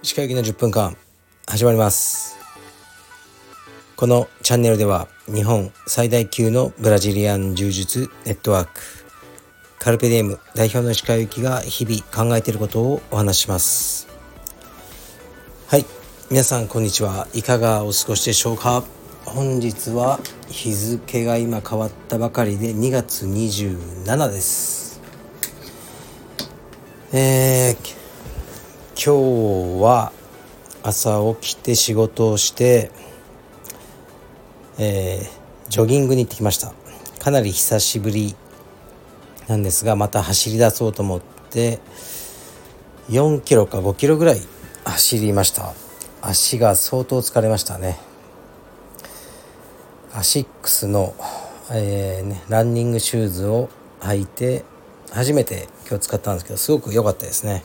石川行きの10分間始まります。このチャンネルでは日本最大級のブラジリアン柔術ネットワークカルペディエム代表の石川行きが日々考えていることをお話しします。はい皆さんこんにちは。いかがお過ごしでしょうか？本日は日付が今変わったばかりで2月27です。えー、今日は朝起きて仕事をしてえー、ジョギングに行ってきました。かなり久しぶりなんですがまた走り出そうと思って4キロか5キロぐらい走りました。足が相当疲れましたね。アシックスの、えーね、ランニングシューズを履いて初めて今日使ったんですけどすごく良かったですね。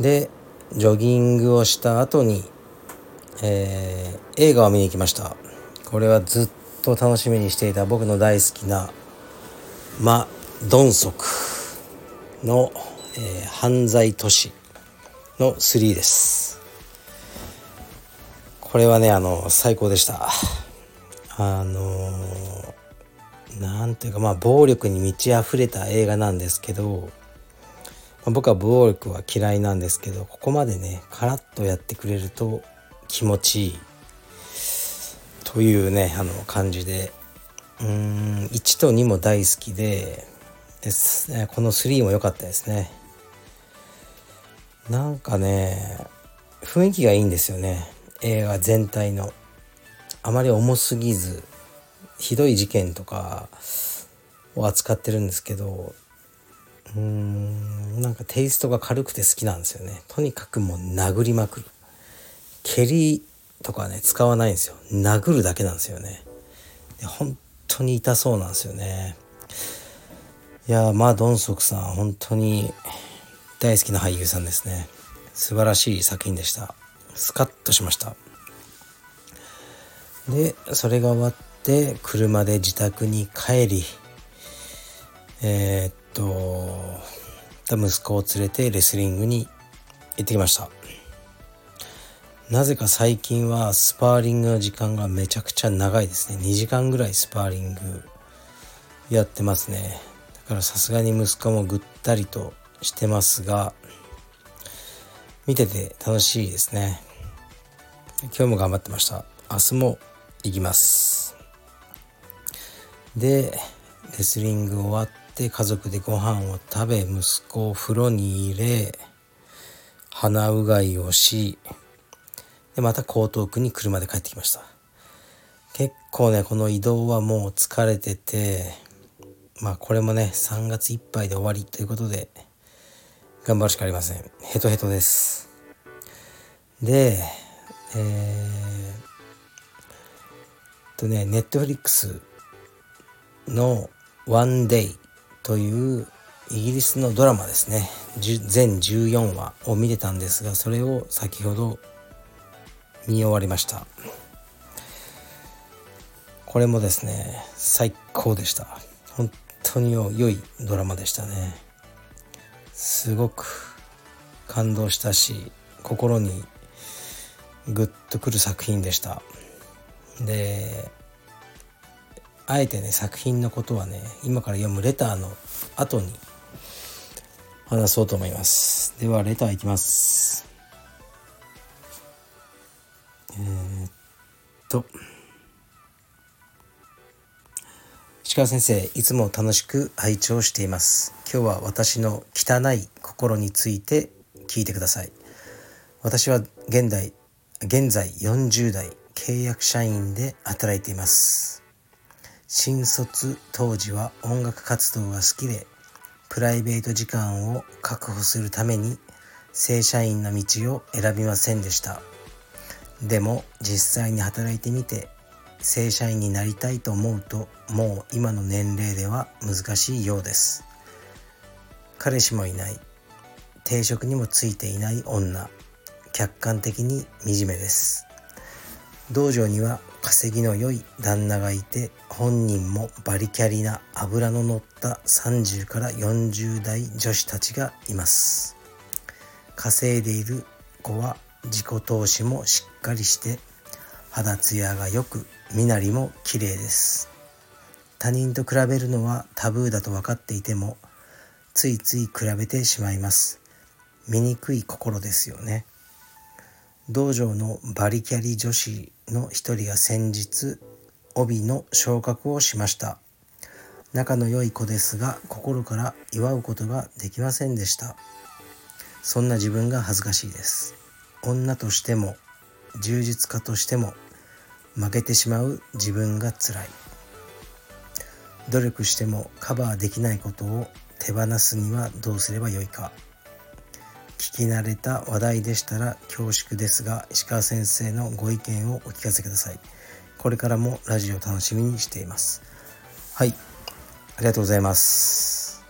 でジョギングをした後に、えー、映画を見に行きました。これはずっと楽しみにしていた僕の大好きなマ・ドンソクの、えー、犯罪都市の3です。これはねあの最高でした。あのなんていうかまあ暴力に満ち溢れた映画なんですけど、まあ、僕は暴力は嫌いなんですけどここまでねカラッとやってくれると気持ちいい。というねあの感じで。うん1と2も大好きでですねこの3も良かったですね。なんかね雰囲気がいいんですよね。映画全体のあまり重すぎずひどい事件とかを扱ってるんですけどうーんなんかテイストが軽くて好きなんですよね。とにかくもう殴りまくる。蹴りとかね使わないんですよ。殴るだけなんですよね。で本当に痛そうなんですよね。いやまあドンソクさん本当に大好きな俳優さんですね。素晴らしい作品でした。スカッとしました。でそれが終わって車で自宅に帰りえー、っと息子を連れてレスリングに行ってきました。なぜか最近はスパーリングの時間がめちゃくちゃ長いですね。2時間ぐらいスパーリングやってますね。だからさすがに息子もぐったりとしてますが見てて楽しいですね。今日も頑張ってました。明日も行きます。でレスリング終わって家族でご飯を食べ息子を風呂に入れ鼻うがいをしでまた江東区に車で帰ってきました。結構ねこの移動はもう疲れててまあこれもね3月いっぱいで終わりということで頑張るしかありません。ヘトヘトです。でえー、とねネットフリックスの「One Day」というイギリスのドラマですね。全14話を見てたんですがそれを先ほど見終わりました。これもですね最高でした。本当に良いドラマでしたね。すごく感動したし心にグッとくる作品でした。であえてね作品のことはね今から読むレターの後に話そうと思います。ではレターいきます。えー、っと。石川先生いつも楽しく拝聴しています。今日は私の汚い心について聞いてください。私は現代現在40代契約社員で働いています。新卒当時は音楽活動が好きでプライベート時間を確保するために正社員の道を選びませんでした。でも実際に働いてみて正社員になりたいと思うともう今の年齢では難しいようです。彼氏もいない。定職にもついていない女。客観的に惨めです。道場には稼ぎの良い旦那がいて本人もバリキャリな脂の乗った30から40代女子たちがいます。稼いでいる子は自己投資もしっかりして肌ツヤが良く身なりも綺麗です。他人と比べるのはタブーだと分かっていてもついつい比べてしまいます。醜い心ですよね。道場のバリキャリ女子の一人が先日帯の昇格をしました。仲の良い子ですが心から祝うことができませんでした。そんな自分が恥ずかしいです。女としても充実家としても負けてしまう自分が辛い。努力してもカバーできないことを手放すにはどうすればよいか。聞き慣れた話題でしたら恐縮ですが石川先生のご意見をお聞かせください。これからもラジオ楽しみにしています。はい。ありがとうございます。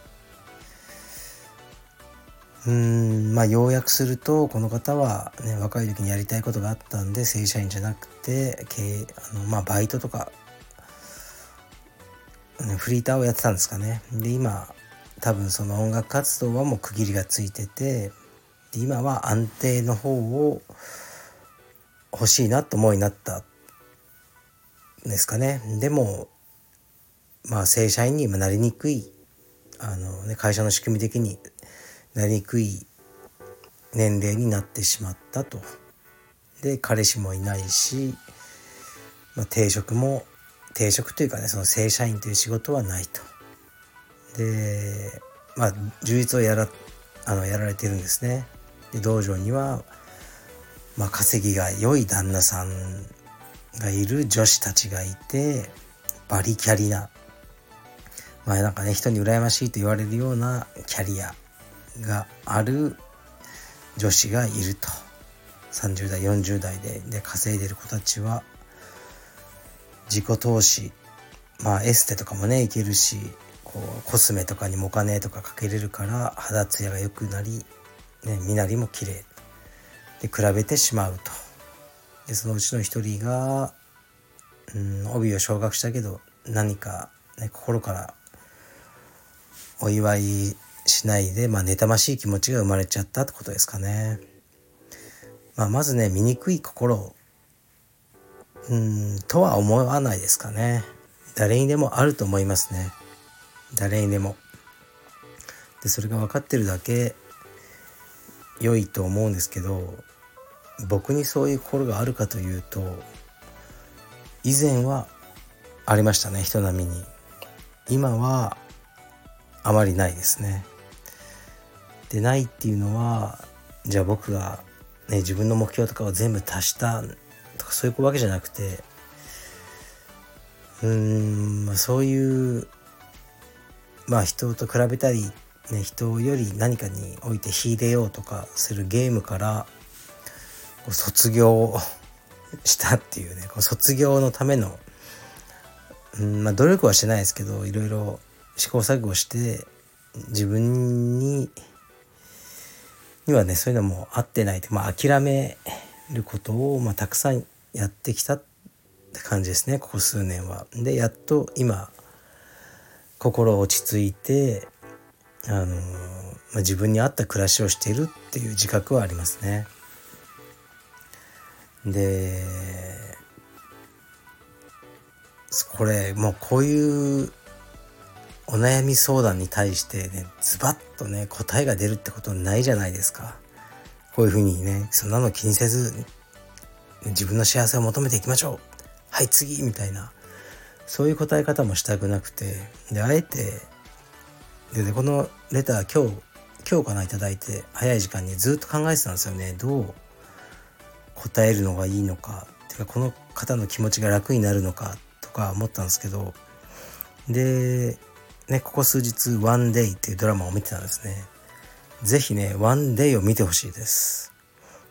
うーん。まあ要約するとこの方はね若い時にやりたいことがあったんで正社員じゃなくて経あのまあバイトとかフリーターをやってたんですかね。で今多分その音楽活動はもう区切りがついてて今は安定の方を欲しいなと思いになったんですかねでもまあ正社員になりにくいあの、ね、会社の仕組み的になりにくい年齢になってしまったと。で彼氏もいないし、まあ、定職も定職というかねその正社員という仕事はないと。でまあ充実をやらあのやられてるんですね。で道場には、まあ、稼ぎが良い旦那さんがいる女子たちがいてバリキャリなまあなんかね人に羨ましいと言われるようなキャリアがある女子がいると。30代40代でで稼いでる子たちは自己投資まあエステとかもねいけるしこうコスメとかにもお金とかかけれるから肌ツヤが良くなりね、身なりも綺麗で比べてしまうとでそのうちの一人が、うん、帯を昇格したけど何か、ね、心からお祝いしないで、まあ、妬ましい気持ちが生まれちゃったってことですかね。まあ、まずね醜い心うんとは思わないですかね。誰にでもあると思いますね。誰にでも。でそれが分かってるだけ良いと思うんですけど僕にそういう心があるかというと以前はありましたね人並みに。今はあまりないですね。でないっていうのはじゃあ僕が、ね、自分の目標とかを全部達したとかそういうわけじゃなくてうーん、そういうまあ人と比べたりね、人より何かにおいて秀でようとかするゲームからこう卒業したっていうねこう卒業のための、うんまあ、努力はしてないですけどいろいろ試行錯誤して自分ににはねそういうのも合ってないまあ、諦めることを、まあ、たくさんやってきたって感じですねここ数年は。でやっと今心落ち着いてあの、まあ、自分に合った暮らしをしているっていう自覚はありますね。でこれもうこういうお悩み相談に対してねズバッとね答えが出るってことないじゃないですか。こういうふうにねそんなの気にせず自分の幸せを求めていきましょうはい次みたいなそういう答え方もしたくなくてであえてでねこのレター今日今日かな頂いて早い時間にずっと考えてたんですよね。どう答えるのがいいのか。てかこの方の気持ちが楽になるのかとか思ったんですけど。でねここ数日「ワンデイっていうドラマを見てたんですね。是非ね「ワンデイを見てほしいです。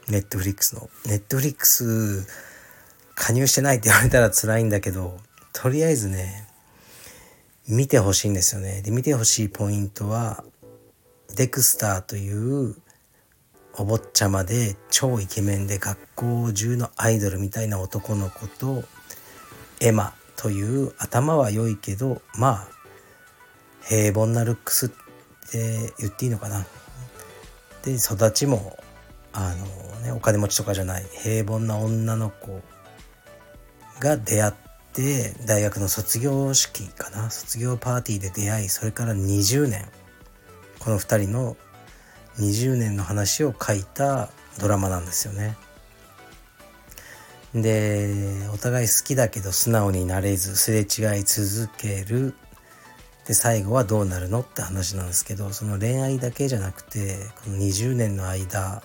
ネットフリックスの。ネットフリックス加入してないって言われたら辛いんだけどとりあえずね見てほしいんですよね。で、見てほしいポイントは、デクスターというお坊ちゃまで超イケメンで学校中のアイドルみたいな男の子とエマという頭は良いけどまあ平凡なルックスって言っていいのかなで育ちもあの、ね、お金持ちとかじゃない平凡な女の子が出会って大学の卒業式かな。卒業パーティーで出会いそれから20年。この2人の20年の話を書いたドラマなんですよね。でお互い好きだけど素直になれずすれ違い続ける。で最後はどうなるのって話なんですけどその恋愛だけじゃなくてこの20年の間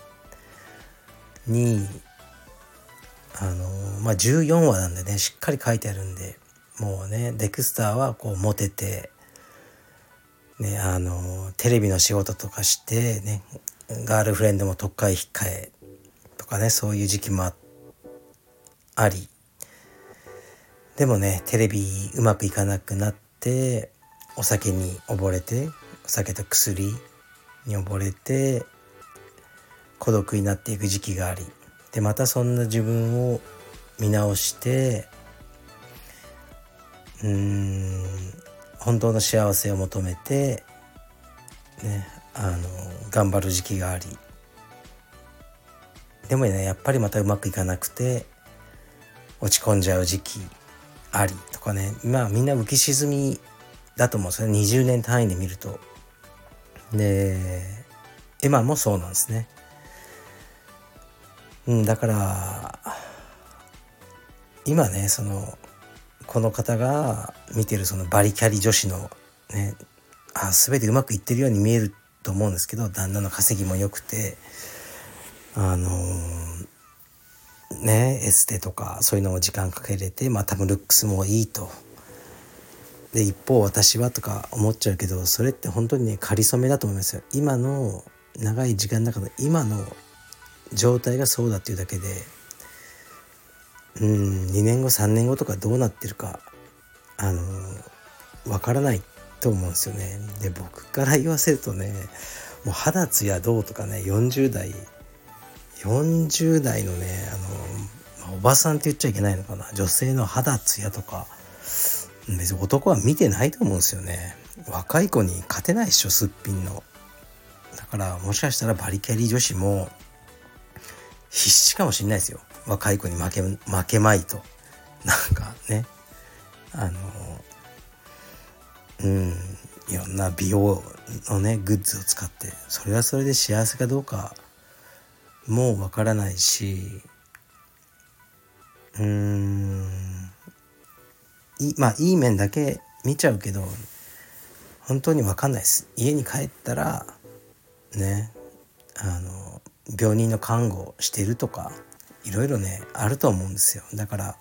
にあのまあ14話なんでねしっかり書いてあるんでもうねデクスターはこうモテてねあのテレビの仕事とかしてねガールフレンドも特会控えとかねそういう時期もあり。でもねテレビうまくいかなくなってお酒に溺れてお酒と薬に溺れて孤独になっていく時期があり。でまたそんな自分を見直してうーん本当の幸せを求めてねあの頑張る時期がありでもねやっぱりまたうまくいかなくて落ち込んじゃう時期ありとかねまあみんな浮き沈みだと思うんですよね20年単位で見ると。でエマもそうなんですね。うん、だから今ねそのこの方が見てるそのバリキャリ女子のねあ全てうまくいってるように見えると思うんですけど旦那の稼ぎも良くてあのー、ねエステとかそういうのを時間かけれてまあ多分ルックスもいいと。で一方私はとか思っちゃうけどそれって本当にね仮初めだと思いますよ。今の長い時間の中の今の状態がそうだっていうだけでうん2年後3年後とかどうなってるかあのわからないと思うんですよね。で僕から言わせるとねもう肌ツヤどうとかね40代40代のねあのおばさんって言っちゃいけないのかな。女性の肌ツヤとか別に男は見てないと思うんですよね。若い子に勝てないでしょすっぴんの。だからもしかしたらバリキャリ女子も必死かもしれないですよ。若い子に負け負けまいと。なんかね。あのうん。いろんな美容のねグッズを使ってそれはそれで幸せかどうかもうわからないしうーん。いまあいい面だけ見ちゃうけど本当に分かんないです。家に帰ったらね。あの病人の看護をしてるとかいろいろねあると思うんですよだから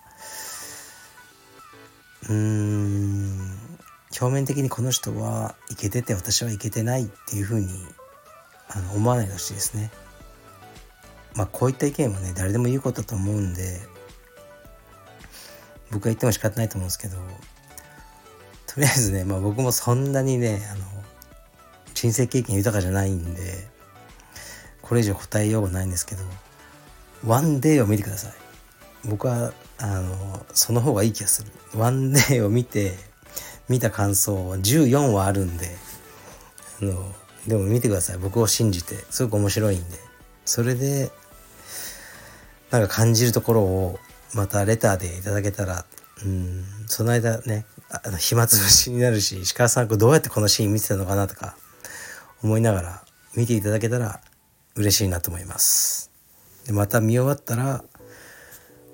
うーん表面的にこの人はいけてて私はいけてないっていうふうにあの思わないでほしいですね。まあこういった意見はね誰でも言うことだと思うんで僕が言っても仕方ないと思うんですけどとりあえずね、まあ、僕もそんなにねあの人生経験豊かじゃないんでこれ以上答えようがないんですけどワンデーを見てください。僕はあのその方がいい気がする。ワンデーを見て見た感想は14はあるんであのでも見てください。僕を信じて。すごく面白いんで。それでなんか感じるところをまたレターでいただけたらうんその間ねあの暇つぶしになるし石川さんどうやってこのシーン見てたのかなとか思いながら見ていただけたら嬉しいなと思います。でまた見終わったら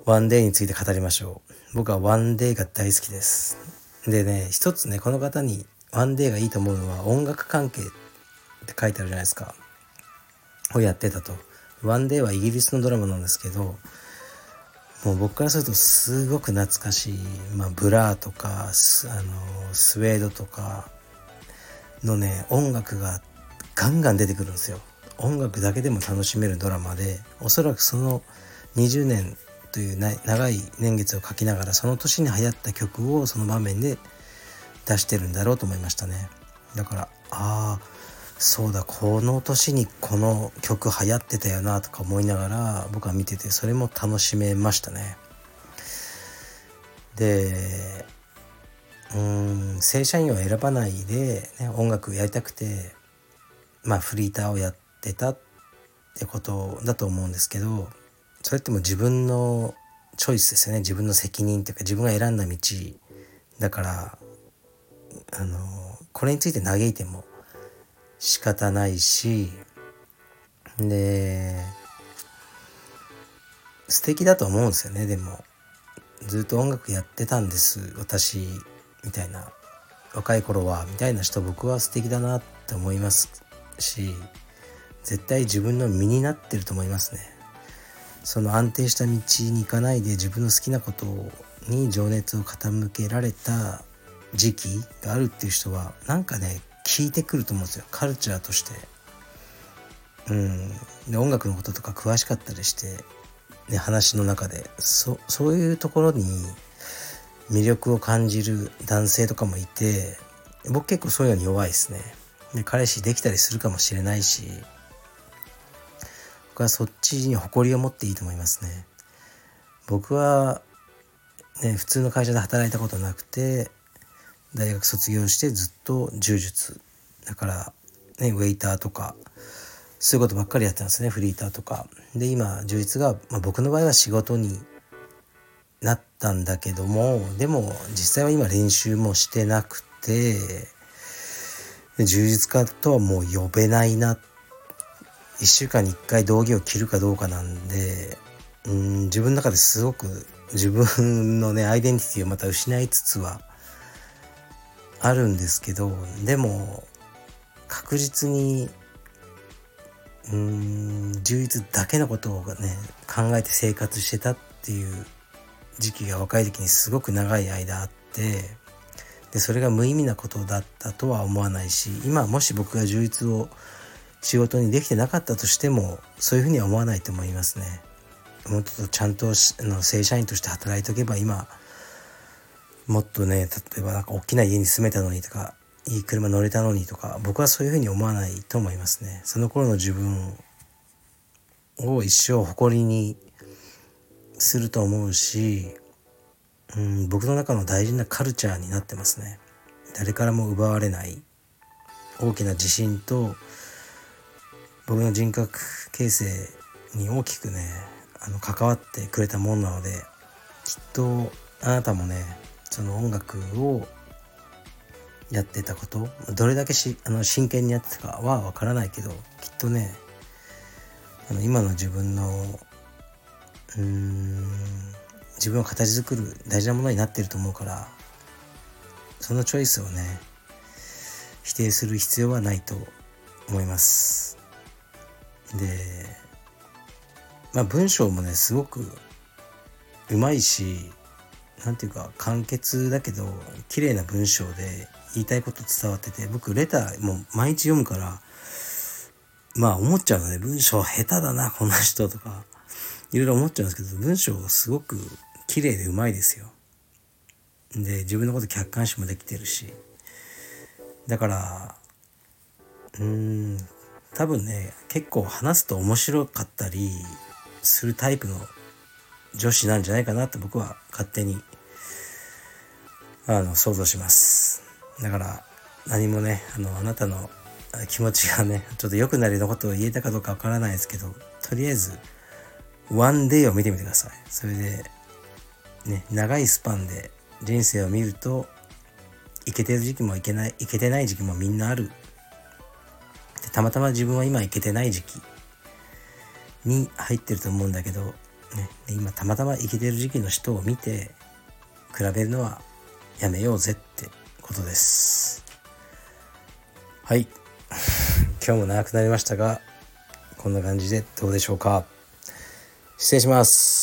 ONE DAY について語りましょう。僕は ONE DAY が大好きです。でね一つねこの方に ONE DAY がいいと思うのは音楽関係って書いてあるじゃないですか。をやってたと。 ONE DAY はイギリスのドラマなんですけどもう僕からするとすごく懐かしい、まあ、 Blur とかスあのスウェードとかのね音楽がガンガン出てくるんですよ。音楽だけでも楽しめるドラマでおそらくその20年という長い年月を書きながらその年に流行った曲をその場面で出してるんだろうと思いましたね。だからああそうだこの年にこの曲流行ってたよなとか思いながら僕は見ててそれも楽しめましたね。でうん正社員を選ばないで、ね、音楽やりたくてまあフリーターをやってたってことだと思うんですけどそれっても自分のチョイスですよね。自分の責任っていうか自分が選んだ道だからあのこれについて嘆いても仕方ないしで素敵だと思うんですよね。でもずっと音楽やってたんです。私みたいな若い頃はみたいな人僕は素敵だなって思いますし絶対自分の身になってると思いますね。その安定した道に行かないで自分の好きなことに情熱を傾けられた時期があるっていう人はなんかね聞いてくると思うんですよ。カルチャーとして。うん。で音楽のこととか詳しかったりしてね、話の中で。そそういうところに魅力を感じる男性とかもいて僕結構そういうのに弱いですね。で彼氏できたりするかもしれないし僕はそっちに誇りを持っていいと思いますね。僕はね普通の会社で働いたことなくて大学卒業してずっと柔術。だからねウェイターとかそういうことばっかりやってたんですね。フリーターとか。で今充実が、まあ、僕の場合は仕事になったんだけどもでも実際は今練習もしてなくて充実家とはもう呼べないなっ1週間に1回道着を着るかどうかなんでうん自分の中ですごく自分のねアイデンティティをまた失いつつはあるんですけどでも確実にうん充実だけのことをね考えて生活してたっていう時期が若い時にすごく長い間あってでそれが無意味なことだったとは思わないし今もし僕が充実を仕事にできてなかったとしてもそういうふうには思わないと思いますね。もっとちゃんとの正社員として働いておけば今もっとね例えばなんか大きな家に住めたのにとかいい車乗れたのにとか僕はそういうふうに思わないと思いますねその頃の自分を一生誇りにすると思うし、うん、僕の中の大事なカルチャーになってますね誰からも奪われない大きな自信と僕の人格形成に大きくねあの関わってくれたもんなのできっとあなたもねその音楽をやってたことどれだけしあの真剣にやってたかは分からないけどきっとねあの今の自分のうん自分を形作る大事なものになってると思うからそのチョイスをね否定する必要はないと思います。でまあ文章もねすごくうまいし何て言うか簡潔だけど綺麗な文章で言いたいこと伝わってて僕レターもう毎日読むからまあ思っちゃうのね。文章下手だなこの人とか。いろいろ思っちゃうんですけど文章すごく綺麗でうまいですよ。で自分のこと客観視もできてるし。だからうーん多分ね結構話すと面白かったりするタイプの女子なんじゃないかなって僕は勝手にあの想像します。だから何もねあのあなたの気持ちがねちょっと良くなるようなことを言えたかどうかわからないですけどとりあえずワンデーを見てみてください。それでね長いスパンで人生を見るといけてる時期もいけないいけてない時期もみんなある。でたまたま自分は今いけてない時期に入ってると思うんだけどね、今たまたま生きてる時期の人を見て比べるのはやめようぜってことです。はい。今日も長くなりましたがこんな感じでどうでしょうか。失礼します。